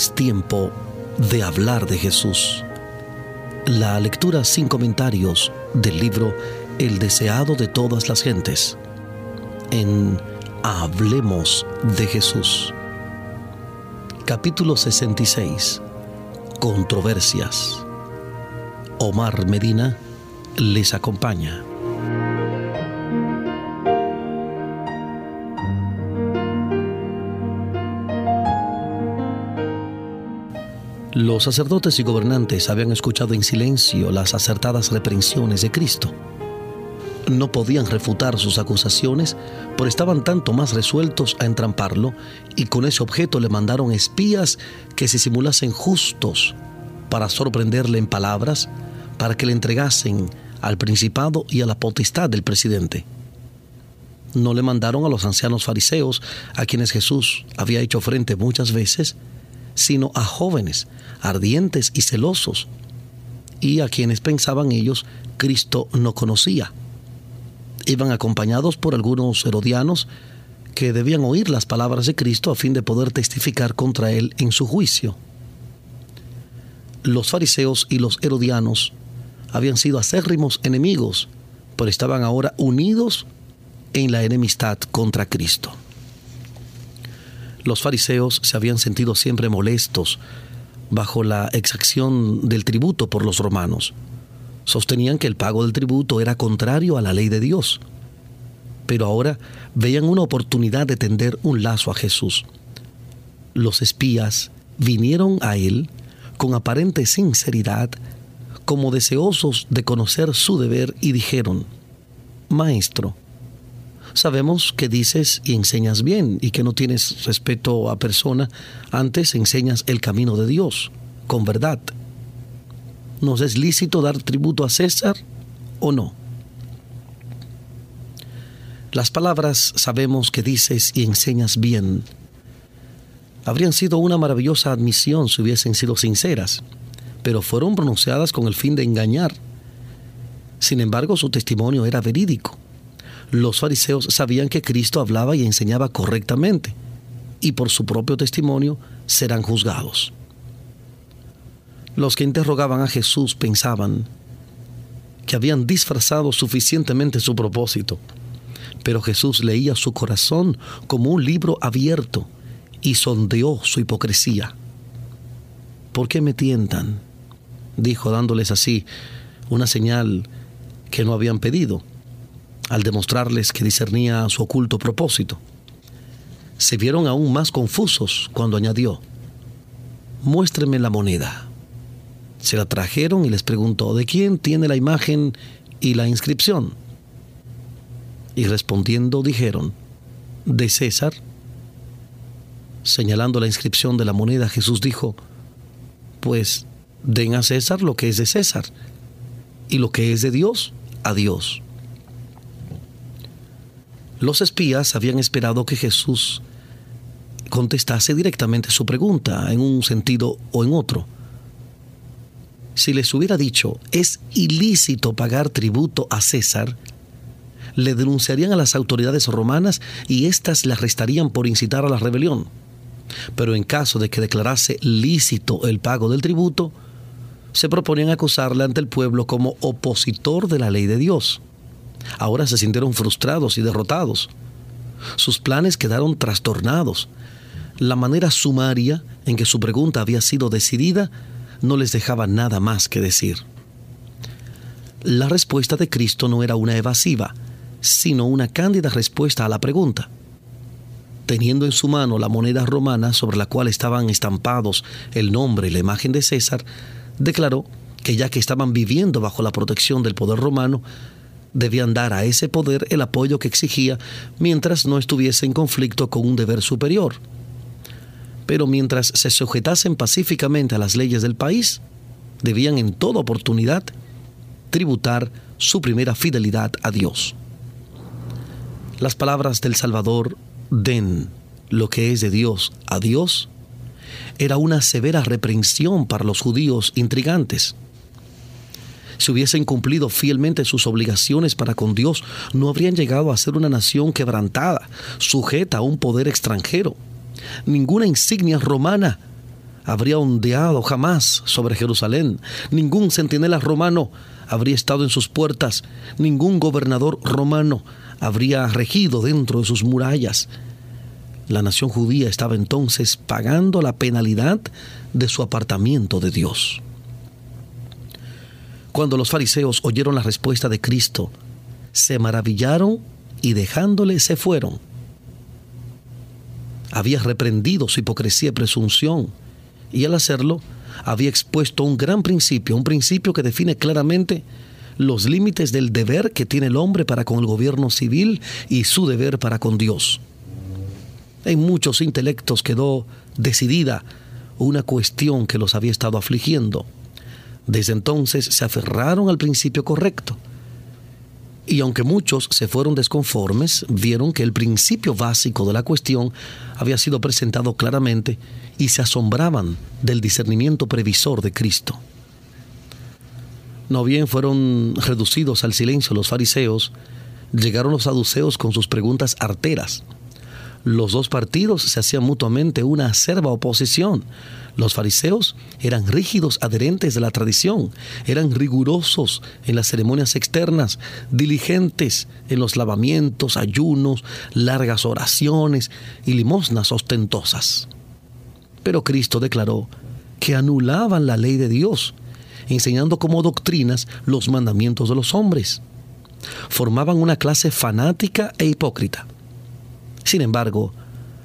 Es tiempo de hablar de Jesús. La lectura sin comentarios del libro El deseado de todas las gentes. En Hablemos de Jesús. Capítulo 66. Controversias. Omar Medina les acompaña. Los sacerdotes y gobernantes habían escuchado en silencio las acertadas reprensiones de Cristo. No podían refutar sus acusaciones, pero estaban tanto más resueltos a entramparlo y con ese objeto le mandaron espías que se simulasen justos para sorprenderle en palabras, para que le entregasen al principado y a la potestad del presidente. No le mandaron a los ancianos fariseos, a quienes Jesús había hecho frente muchas veces, sino a jóvenes, ardientes y celosos, y a quienes pensaban ellos Cristo no conocía. Iban acompañados por algunos herodianos que debían oír las palabras de Cristo a fin de poder testificar contra él en su juicio. Los fariseos y los herodianos habían sido acérrimos enemigos, pero estaban ahora unidos en la enemistad contra Cristo. Los fariseos se habían sentido siempre molestos bajo la exacción del tributo por los romanos. Sostenían que el pago del tributo era contrario a la ley de Dios. Pero ahora veían una oportunidad de tender un lazo a Jesús. Los espías vinieron a él con aparente sinceridad, como deseosos de conocer su deber, y dijeron, Maestro, sabemos que dices y enseñas bien y que no tienes respeto a persona, antes enseñas el camino de Dios, con verdad. ¿Nos es lícito dar tributo a César o no? Las palabras sabemos que dices y enseñas bien habrían sido una maravillosa admisión si hubiesen sido sinceras, pero fueron pronunciadas con el fin de engañar. Sin embargo, su testimonio era verídico los fariseos sabían que Cristo hablaba y enseñaba correctamente, y por su propio testimonio serán juzgados. Los que interrogaban a Jesús pensaban que habían disfrazado suficientemente su propósito, pero Jesús leía su corazón como un libro abierto y sondeó su hipocresía. ¿Por qué me tientan? dijo dándoles así una señal que no habían pedido al demostrarles que discernía su oculto propósito. Se vieron aún más confusos cuando añadió, muéstreme la moneda. Se la trajeron y les preguntó, ¿de quién tiene la imagen y la inscripción? Y respondiendo dijeron, de César. Señalando la inscripción de la moneda, Jesús dijo, pues den a César lo que es de César, y lo que es de Dios, a Dios. Los espías habían esperado que Jesús contestase directamente su pregunta en un sentido o en otro. Si les hubiera dicho, es ilícito pagar tributo a César, le denunciarían a las autoridades romanas y éstas le arrestarían por incitar a la rebelión. Pero en caso de que declarase lícito el pago del tributo, se proponían acusarle ante el pueblo como opositor de la ley de Dios. Ahora se sintieron frustrados y derrotados. Sus planes quedaron trastornados. La manera sumaria en que su pregunta había sido decidida no les dejaba nada más que decir. La respuesta de Cristo no era una evasiva, sino una cándida respuesta a la pregunta. Teniendo en su mano la moneda romana sobre la cual estaban estampados el nombre y la imagen de César, declaró que ya que estaban viviendo bajo la protección del poder romano, debían dar a ese poder el apoyo que exigía mientras no estuviese en conflicto con un deber superior. Pero mientras se sujetasen pacíficamente a las leyes del país, debían en toda oportunidad tributar su primera fidelidad a Dios. Las palabras del Salvador, den lo que es de Dios a Dios, era una severa reprensión para los judíos intrigantes si hubiesen cumplido fielmente sus obligaciones para con Dios, no habrían llegado a ser una nación quebrantada, sujeta a un poder extranjero. Ninguna insignia romana habría ondeado jamás sobre Jerusalén. Ningún centinela romano habría estado en sus puertas. Ningún gobernador romano habría regido dentro de sus murallas. La nación judía estaba entonces pagando la penalidad de su apartamiento de Dios. Cuando los fariseos oyeron la respuesta de Cristo, se maravillaron y dejándole se fueron. Había reprendido su hipocresía y presunción, y al hacerlo había expuesto un gran principio, un principio que define claramente los límites del deber que tiene el hombre para con el gobierno civil y su deber para con Dios. En muchos intelectos quedó decidida una cuestión que los había estado afligiendo. Desde entonces se aferraron al principio correcto. Y aunque muchos se fueron desconformes, vieron que el principio básico de la cuestión había sido presentado claramente y se asombraban del discernimiento previsor de Cristo. No bien fueron reducidos al silencio los fariseos, llegaron los saduceos con sus preguntas arteras. Los dos partidos se hacían mutuamente una acerba oposición. Los fariseos eran rígidos adherentes de la tradición, eran rigurosos en las ceremonias externas, diligentes en los lavamientos, ayunos, largas oraciones y limosnas ostentosas. Pero Cristo declaró que anulaban la ley de Dios, enseñando como doctrinas los mandamientos de los hombres. Formaban una clase fanática e hipócrita sin embargo,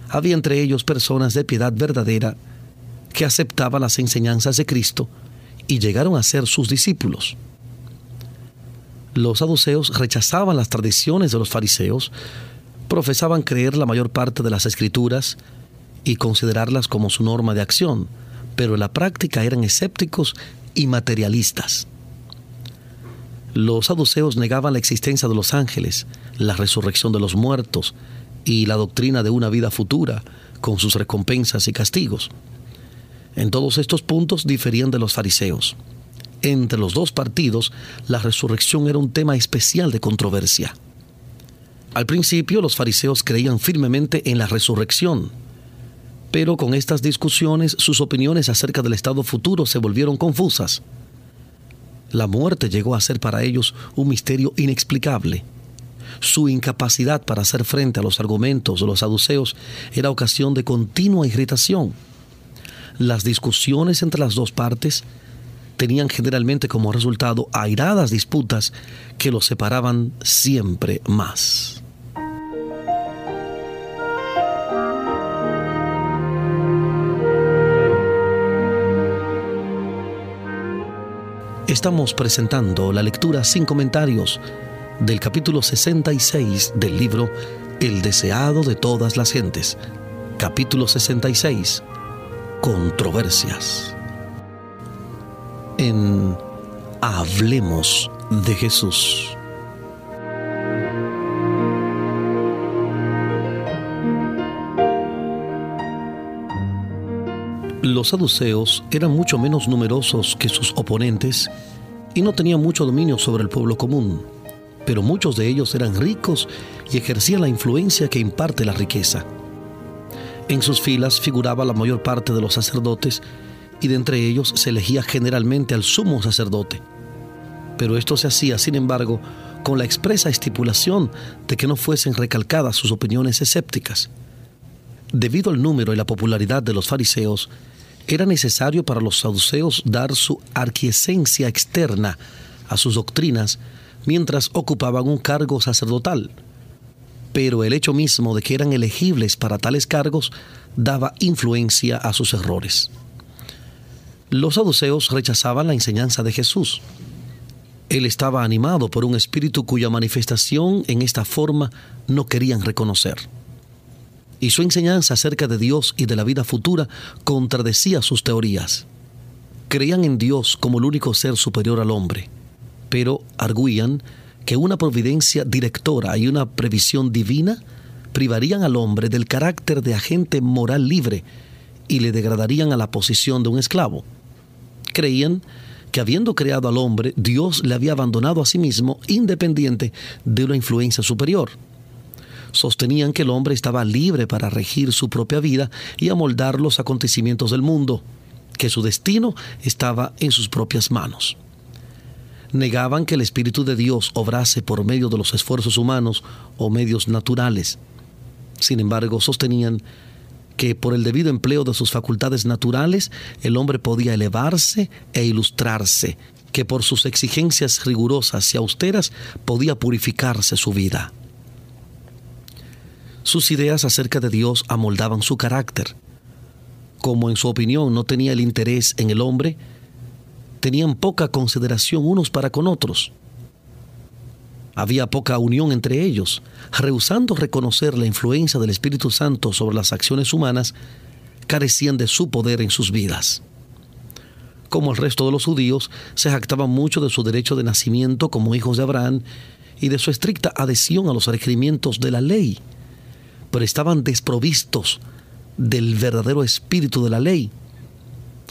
había entre ellos personas de piedad verdadera que aceptaban las enseñanzas de Cristo y llegaron a ser sus discípulos. Los saduceos rechazaban las tradiciones de los fariseos, profesaban creer la mayor parte de las escrituras y considerarlas como su norma de acción, pero en la práctica eran escépticos y materialistas. Los saduceos negaban la existencia de los ángeles, la resurrección de los muertos, y la doctrina de una vida futura, con sus recompensas y castigos. En todos estos puntos diferían de los fariseos. Entre los dos partidos, la resurrección era un tema especial de controversia. Al principio, los fariseos creían firmemente en la resurrección, pero con estas discusiones sus opiniones acerca del estado futuro se volvieron confusas. La muerte llegó a ser para ellos un misterio inexplicable su incapacidad para hacer frente a los argumentos de los saduceos era ocasión de continua irritación. Las discusiones entre las dos partes tenían generalmente como resultado airadas disputas que los separaban siempre más. Estamos presentando la lectura sin comentarios del capítulo 66 del libro El deseado de todas las gentes. Capítulo 66. Controversias. En Hablemos de Jesús. Los saduceos eran mucho menos numerosos que sus oponentes y no tenían mucho dominio sobre el pueblo común pero muchos de ellos eran ricos y ejercían la influencia que imparte la riqueza. En sus filas figuraba la mayor parte de los sacerdotes y de entre ellos se elegía generalmente al sumo sacerdote. Pero esto se hacía, sin embargo, con la expresa estipulación de que no fuesen recalcadas sus opiniones escépticas. Debido al número y la popularidad de los fariseos, era necesario para los saduceos dar su arquiesencia externa a sus doctrinas mientras ocupaban un cargo sacerdotal. Pero el hecho mismo de que eran elegibles para tales cargos daba influencia a sus errores. Los saduceos rechazaban la enseñanza de Jesús. Él estaba animado por un espíritu cuya manifestación en esta forma no querían reconocer. Y su enseñanza acerca de Dios y de la vida futura contradecía sus teorías. Creían en Dios como el único ser superior al hombre pero arguían que una providencia directora y una previsión divina privarían al hombre del carácter de agente moral libre y le degradarían a la posición de un esclavo. Creían que habiendo creado al hombre, Dios le había abandonado a sí mismo independiente de una influencia superior. Sostenían que el hombre estaba libre para regir su propia vida y amoldar los acontecimientos del mundo. que su destino estaba en sus propias manos. Negaban que el Espíritu de Dios obrase por medio de los esfuerzos humanos o medios naturales. Sin embargo, sostenían que por el debido empleo de sus facultades naturales el hombre podía elevarse e ilustrarse, que por sus exigencias rigurosas y austeras podía purificarse su vida. Sus ideas acerca de Dios amoldaban su carácter. Como en su opinión no tenía el interés en el hombre, tenían poca consideración unos para con otros. Había poca unión entre ellos, rehusando reconocer la influencia del Espíritu Santo sobre las acciones humanas, carecían de su poder en sus vidas. Como el resto de los judíos, se jactaban mucho de su derecho de nacimiento como hijos de Abraham y de su estricta adhesión a los requerimientos de la ley pero estaban desprovistos del verdadero espíritu de la ley,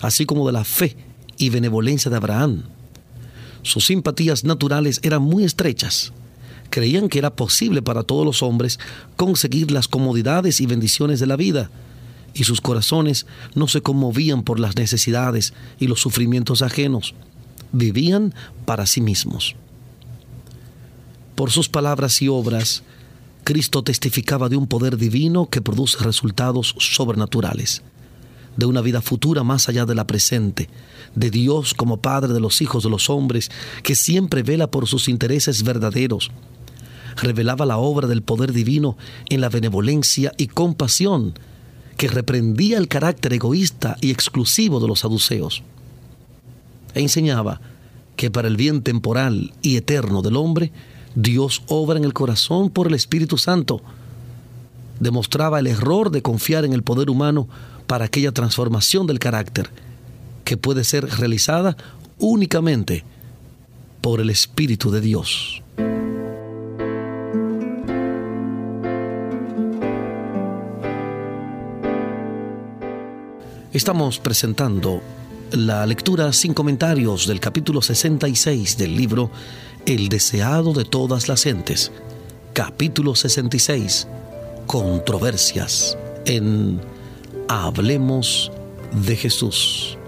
así como de la fe y benevolencia de Abraham. Sus simpatías naturales eran muy estrechas. Creían que era posible para todos los hombres conseguir las comodidades y bendiciones de la vida, y sus corazones no se conmovían por las necesidades y los sufrimientos ajenos. Vivían para sí mismos. Por sus palabras y obras, Cristo testificaba de un poder divino que produce resultados sobrenaturales, de una vida futura más allá de la presente, de Dios como Padre de los hijos de los hombres, que siempre vela por sus intereses verdaderos. Revelaba la obra del poder divino en la benevolencia y compasión que reprendía el carácter egoísta y exclusivo de los saduceos. E enseñaba que para el bien temporal y eterno del hombre, Dios obra en el corazón por el Espíritu Santo. Demostraba el error de confiar en el poder humano para aquella transformación del carácter que puede ser realizada únicamente por el Espíritu de Dios. Estamos presentando la lectura sin comentarios del capítulo 66 del libro el deseado de todas las gentes. Capítulo 66. Controversias en Hablemos de Jesús.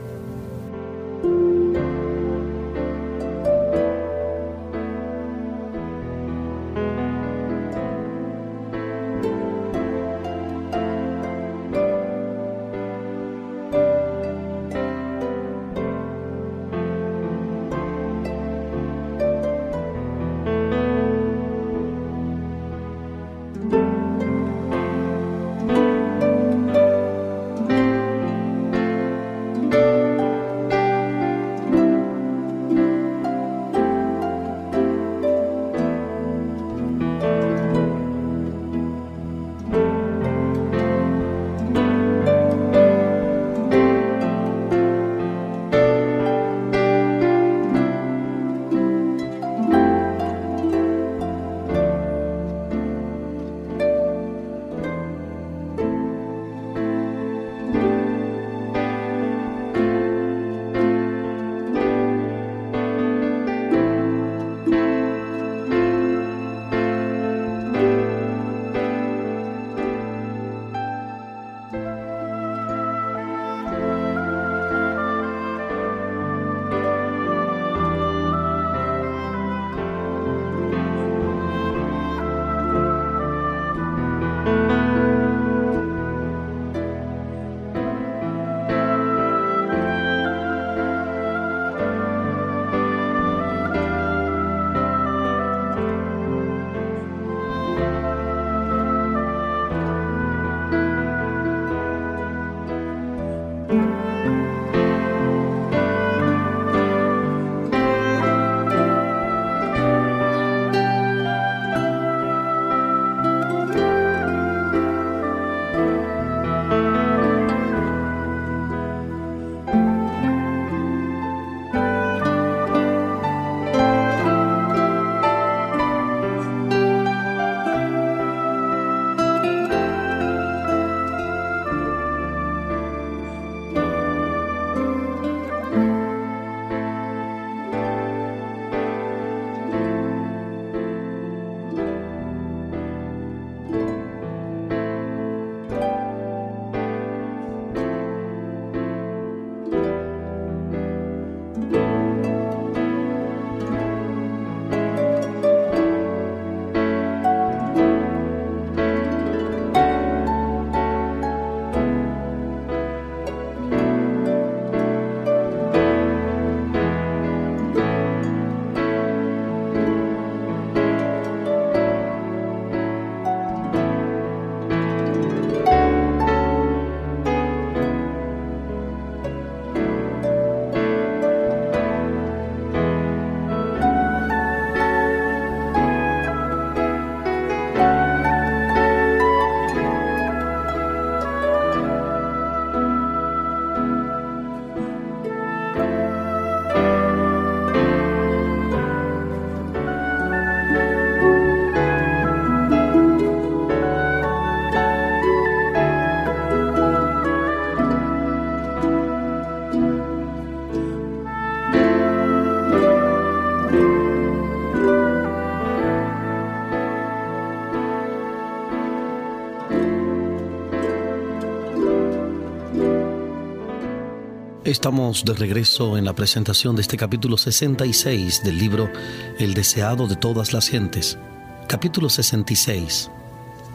Estamos de regreso en la presentación de este capítulo 66 del libro El deseado de todas las gentes. Capítulo 66.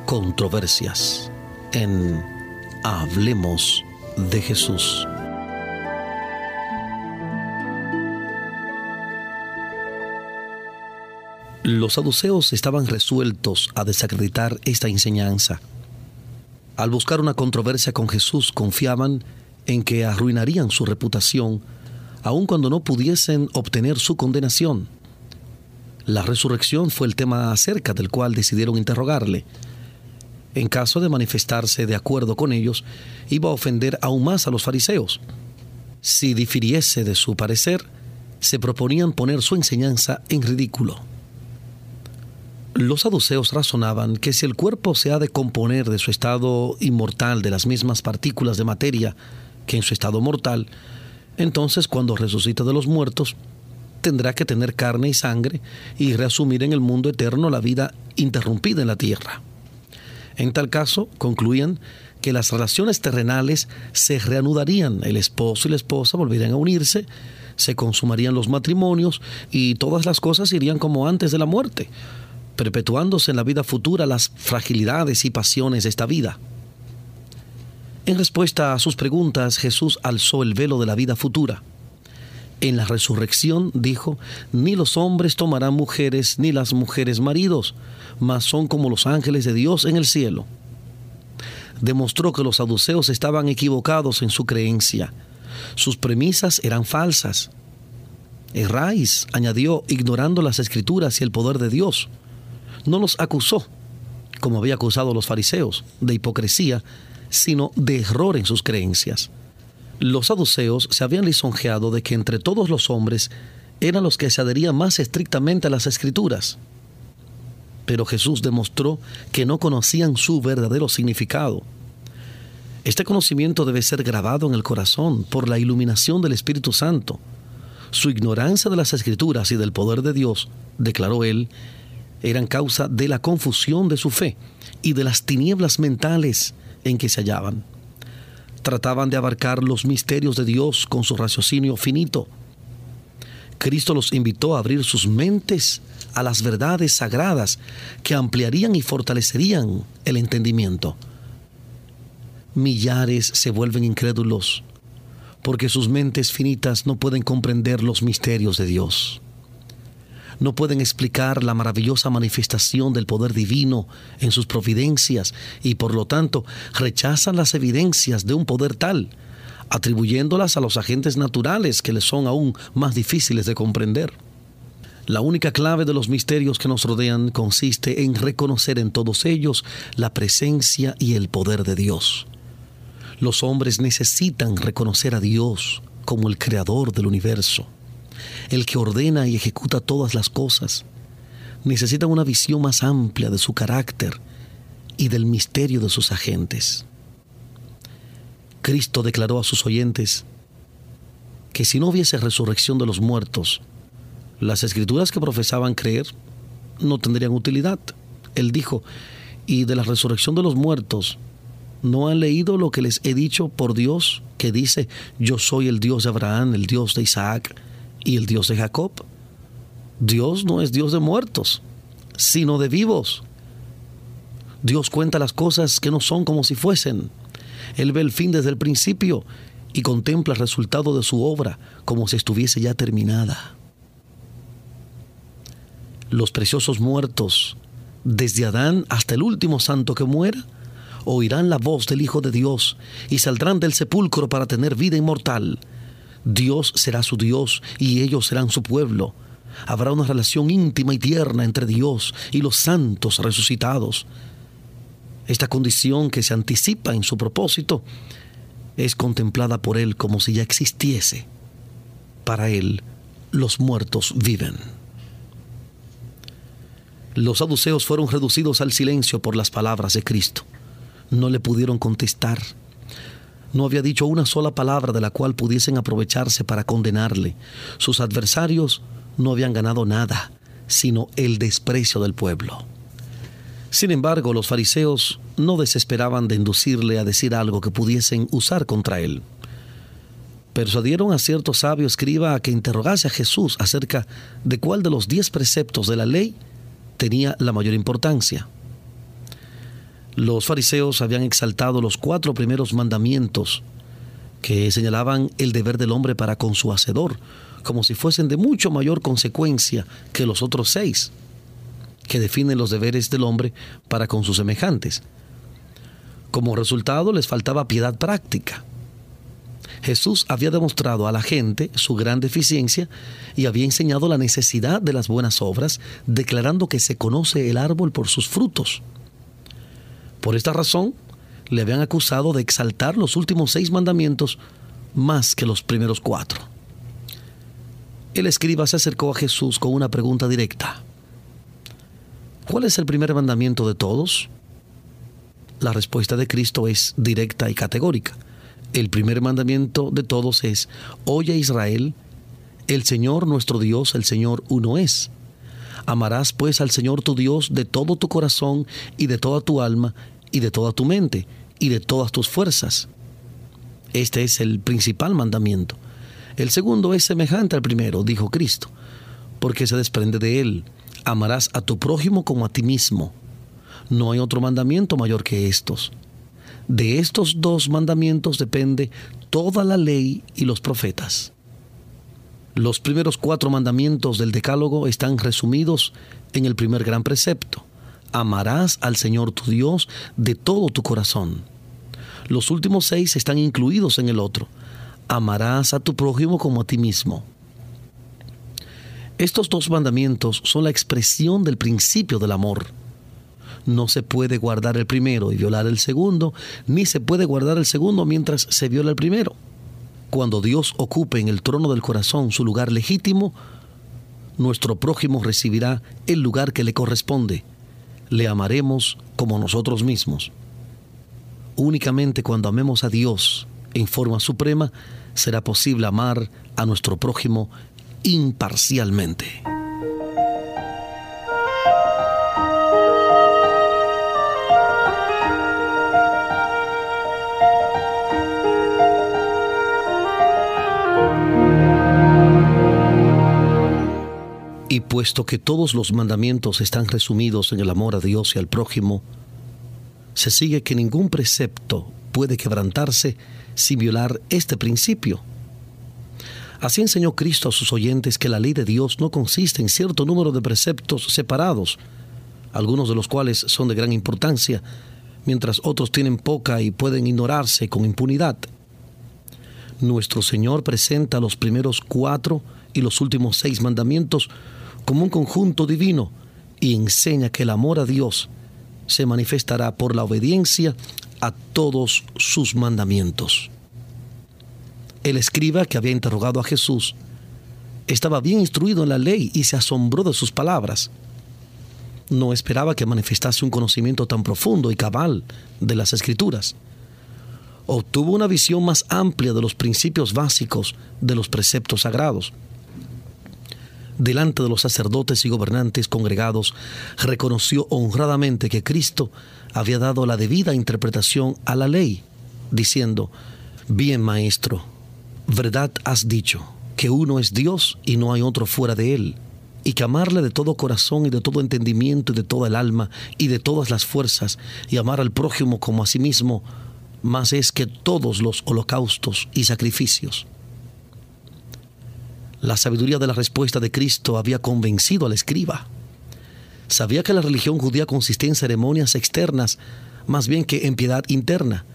Controversias en Hablemos de Jesús. Los saduceos estaban resueltos a desacreditar esta enseñanza. Al buscar una controversia con Jesús, confiaban en que arruinarían su reputación, aun cuando no pudiesen obtener su condenación. La resurrección fue el tema acerca del cual decidieron interrogarle. En caso de manifestarse de acuerdo con ellos, iba a ofender aún más a los fariseos. Si difiriese de su parecer, se proponían poner su enseñanza en ridículo. Los saduceos razonaban que si el cuerpo se ha de componer de su estado inmortal de las mismas partículas de materia que en su estado mortal, entonces cuando resucita de los muertos, tendrá que tener carne y sangre y reasumir en el mundo eterno la vida interrumpida en la tierra. En tal caso, concluían que las relaciones terrenales se reanudarían, el esposo y la esposa volverían a unirse, se consumarían los matrimonios y todas las cosas irían como antes de la muerte, perpetuándose en la vida futura las fragilidades y pasiones de esta vida. En respuesta a sus preguntas, Jesús alzó el velo de la vida futura. En la resurrección dijo, ni los hombres tomarán mujeres, ni las mujeres maridos, mas son como los ángeles de Dios en el cielo. Demostró que los saduceos estaban equivocados en su creencia. Sus premisas eran falsas. Erráis, añadió, ignorando las escrituras y el poder de Dios. No los acusó, como había acusado a los fariseos, de hipocresía, sino de error en sus creencias. Los saduceos se habían lisonjeado de que entre todos los hombres eran los que se adherían más estrictamente a las escrituras. Pero Jesús demostró que no conocían su verdadero significado. Este conocimiento debe ser grabado en el corazón por la iluminación del Espíritu Santo. Su ignorancia de las escrituras y del poder de Dios, declaró él, eran causa de la confusión de su fe y de las tinieblas mentales en que se hallaban. Trataban de abarcar los misterios de Dios con su raciocinio finito. Cristo los invitó a abrir sus mentes a las verdades sagradas que ampliarían y fortalecerían el entendimiento. Millares se vuelven incrédulos porque sus mentes finitas no pueden comprender los misterios de Dios no pueden explicar la maravillosa manifestación del poder divino en sus providencias y por lo tanto rechazan las evidencias de un poder tal, atribuyéndolas a los agentes naturales que les son aún más difíciles de comprender. La única clave de los misterios que nos rodean consiste en reconocer en todos ellos la presencia y el poder de Dios. Los hombres necesitan reconocer a Dios como el creador del universo el que ordena y ejecuta todas las cosas. Necesita una visión más amplia de su carácter y del misterio de sus agentes. Cristo declaró a sus oyentes que si no hubiese resurrección de los muertos, las escrituras que profesaban creer no tendrían utilidad. Él dijo, y de la resurrección de los muertos, ¿no han leído lo que les he dicho por Dios, que dice, yo soy el Dios de Abraham, el Dios de Isaac y el Dios de Jacob. Dios no es Dios de muertos, sino de vivos. Dios cuenta las cosas que no son como si fuesen. Él ve el fin desde el principio y contempla el resultado de su obra como si estuviese ya terminada. Los preciosos muertos, desde Adán hasta el último santo que muera, oirán la voz del Hijo de Dios y saldrán del sepulcro para tener vida inmortal Dios será su Dios y ellos serán su pueblo. Habrá una relación íntima y tierna entre Dios y los santos resucitados. Esta condición que se anticipa en su propósito es contemplada por Él como si ya existiese. Para Él, los muertos viven. Los saduceos fueron reducidos al silencio por las palabras de Cristo. No le pudieron contestar no había dicho una sola palabra de la cual pudiesen aprovecharse para condenarle. Sus adversarios no habían ganado nada, sino el desprecio del pueblo. Sin embargo, los fariseos no desesperaban de inducirle a decir algo que pudiesen usar contra él. persuadieron a cierto sabio escriba a que interrogase a Jesús acerca de cuál de los diez preceptos de la ley tenía la mayor importancia. Los fariseos habían exaltado los cuatro primeros mandamientos que señalaban el deber del hombre para con su hacedor, como si fuesen de mucho mayor consecuencia que los otros seis, que definen los deberes del hombre para con sus semejantes. Como resultado les faltaba piedad práctica. Jesús había demostrado a la gente su gran deficiencia y había enseñado la necesidad de las buenas obras, declarando que se conoce el árbol por sus frutos. Por esta razón, le habían acusado de exaltar los últimos seis mandamientos más que los primeros cuatro. El escriba se acercó a Jesús con una pregunta directa. ¿Cuál es el primer mandamiento de todos? La respuesta de Cristo es directa y categórica. El primer mandamiento de todos es, oye Israel, el Señor nuestro Dios, el Señor uno es. Amarás pues al Señor tu Dios de todo tu corazón y de toda tu alma y de toda tu mente y de todas tus fuerzas. Este es el principal mandamiento. El segundo es semejante al primero, dijo Cristo, porque se desprende de él. Amarás a tu prójimo como a ti mismo. No hay otro mandamiento mayor que estos. De estos dos mandamientos depende toda la ley y los profetas. Los primeros cuatro mandamientos del Decálogo están resumidos en el primer gran precepto amarás al Señor tu Dios de todo tu corazón. Los últimos seis están incluidos en el otro. Amarás a tu prójimo como a ti mismo. Estos dos mandamientos son la expresión del principio del amor. No se puede guardar el primero y violar el segundo, ni se puede guardar el segundo mientras se viola el primero. Cuando Dios ocupe en el trono del corazón su lugar legítimo, nuestro prójimo recibirá el lugar que le corresponde le amaremos como nosotros mismos. Únicamente cuando amemos a Dios en forma suprema será posible amar a nuestro prójimo imparcialmente. Y puesto que todos los mandamientos están resumidos en el amor a Dios y al prójimo, se sigue que ningún precepto puede quebrantarse sin violar este principio. Así enseñó Cristo a sus oyentes que la ley de Dios no consiste en cierto número de preceptos separados, algunos de los cuales son de gran importancia, mientras otros tienen poca y pueden ignorarse con impunidad. Nuestro Señor presenta los primeros cuatro y los últimos seis mandamientos como un conjunto divino y enseña que el amor a Dios se manifestará por la obediencia a todos sus mandamientos. El escriba que había interrogado a Jesús estaba bien instruido en la ley y se asombró de sus palabras. No esperaba que manifestase un conocimiento tan profundo y cabal de las escrituras. Obtuvo una visión más amplia de los principios básicos de los preceptos sagrados delante de los sacerdotes y gobernantes congregados, reconoció honradamente que Cristo había dado la debida interpretación a la ley, diciendo, Bien, maestro, verdad has dicho, que uno es Dios y no hay otro fuera de él, y que amarle de todo corazón y de todo entendimiento y de toda el alma y de todas las fuerzas, y amar al prójimo como a sí mismo, más es que todos los holocaustos y sacrificios. La sabiduría de la respuesta de Cristo había convencido al escriba. Sabía que la religión judía consistía en ceremonias externas más bien que en piedad interna.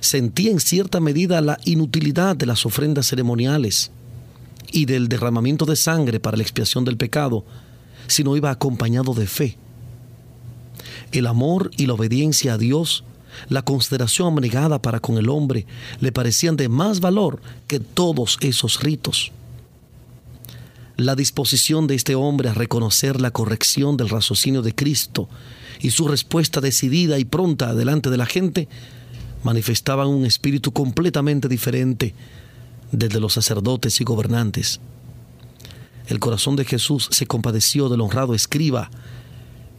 Sentía en cierta medida la inutilidad de las ofrendas ceremoniales y del derramamiento de sangre para la expiación del pecado, si no iba acompañado de fe. El amor y la obediencia a Dios, la consideración abnegada para con el hombre, le parecían de más valor que todos esos ritos la disposición de este hombre a reconocer la corrección del raciocinio de Cristo y su respuesta decidida y pronta delante de la gente manifestaban un espíritu completamente diferente desde los sacerdotes y gobernantes. El corazón de Jesús se compadeció del honrado escriba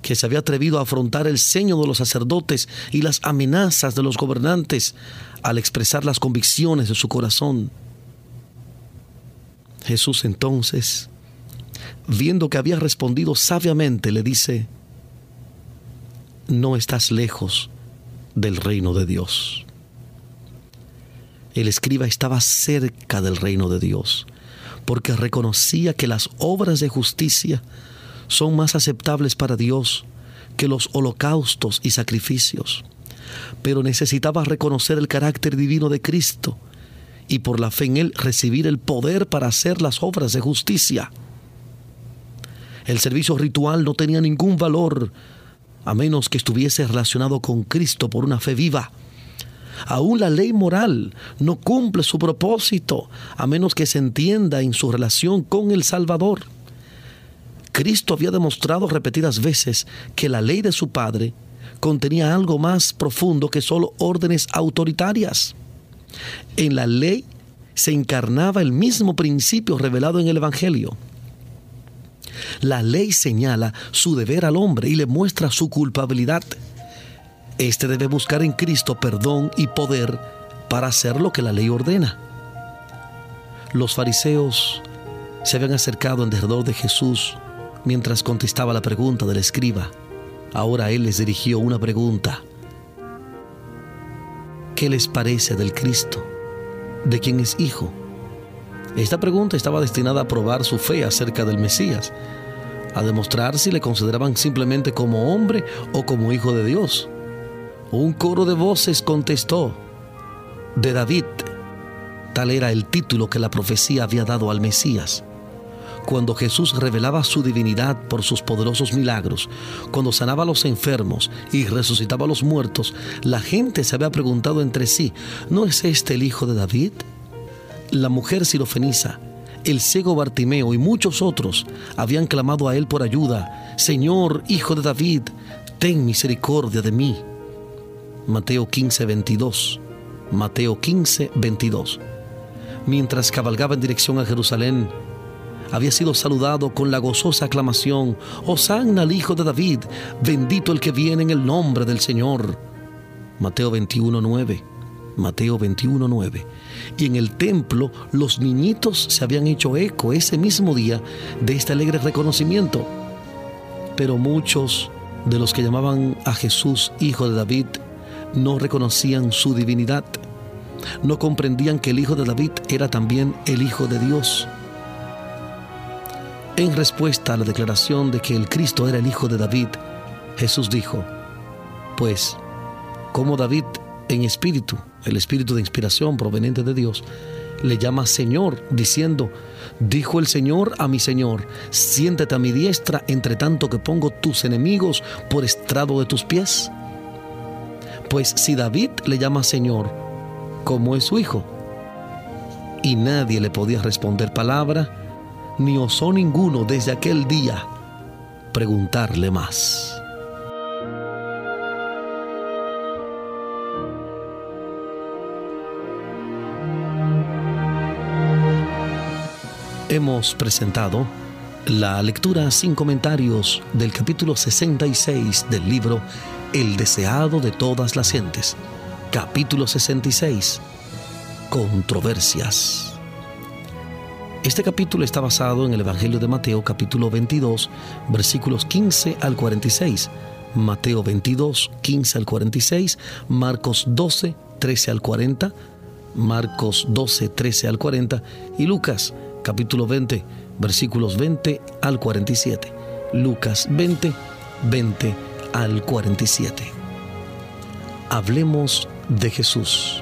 que se había atrevido a afrontar el ceño de los sacerdotes y las amenazas de los gobernantes al expresar las convicciones de su corazón. Jesús entonces, viendo que había respondido sabiamente, le dice, no estás lejos del reino de Dios. El escriba estaba cerca del reino de Dios, porque reconocía que las obras de justicia son más aceptables para Dios que los holocaustos y sacrificios. Pero necesitaba reconocer el carácter divino de Cristo y por la fe en Él recibir el poder para hacer las obras de justicia. El servicio ritual no tenía ningún valor a menos que estuviese relacionado con Cristo por una fe viva. Aún la ley moral no cumple su propósito a menos que se entienda en su relación con el Salvador. Cristo había demostrado repetidas veces que la ley de su Padre contenía algo más profundo que solo órdenes autoritarias. En la ley se encarnaba el mismo principio revelado en el Evangelio. La ley señala su deber al hombre y le muestra su culpabilidad. Este debe buscar en Cristo perdón y poder para hacer lo que la ley ordena. Los fariseos se habían acercado en derredor de Jesús mientras contestaba la pregunta del escriba. Ahora él les dirigió una pregunta. ¿Qué les parece del Cristo? ¿De quién es hijo? Esta pregunta estaba destinada a probar su fe acerca del Mesías, a demostrar si le consideraban simplemente como hombre o como hijo de Dios. Un coro de voces contestó, de David. Tal era el título que la profecía había dado al Mesías. Cuando Jesús revelaba su divinidad por sus poderosos milagros, cuando sanaba a los enfermos y resucitaba a los muertos, la gente se había preguntado entre sí, ¿no es este el hijo de David? La mujer sirofeniza el ciego Bartimeo y muchos otros habían clamado a él por ayuda, Señor, Hijo de David, ten misericordia de mí. Mateo 15, 22. Mateo 15, 22. Mientras cabalgaba en dirección a Jerusalén, había sido saludado con la gozosa aclamación, Hosanna al Hijo de David, bendito el que viene en el nombre del Señor. Mateo 21, 9. Mateo 21, 9 y en el templo los niñitos se habían hecho eco ese mismo día de este alegre reconocimiento. Pero muchos de los que llamaban a Jesús Hijo de David no reconocían su divinidad. No comprendían que el Hijo de David era también el Hijo de Dios. En respuesta a la declaración de que el Cristo era el Hijo de David, Jesús dijo, pues, como David en espíritu, el espíritu de inspiración proveniente de Dios, le llama Señor, diciendo, dijo el Señor a mi Señor, siéntate a mi diestra entre tanto que pongo tus enemigos por estrado de tus pies. Pues si David le llama Señor, ¿cómo es su hijo? Y nadie le podía responder palabra, ni osó ninguno desde aquel día preguntarle más. hemos presentado la lectura sin comentarios del capítulo 66 del libro El deseado de todas las gentes. Capítulo 66. Controversias. Este capítulo está basado en el Evangelio de Mateo capítulo 22 versículos 15 al 46. Mateo 22, 15 al 46, Marcos 12, 13 al 40, Marcos 12, 13 al 40 y Lucas capítulo 20, versículos 20 al 47. Lucas 20, 20 al 47. Hablemos de Jesús.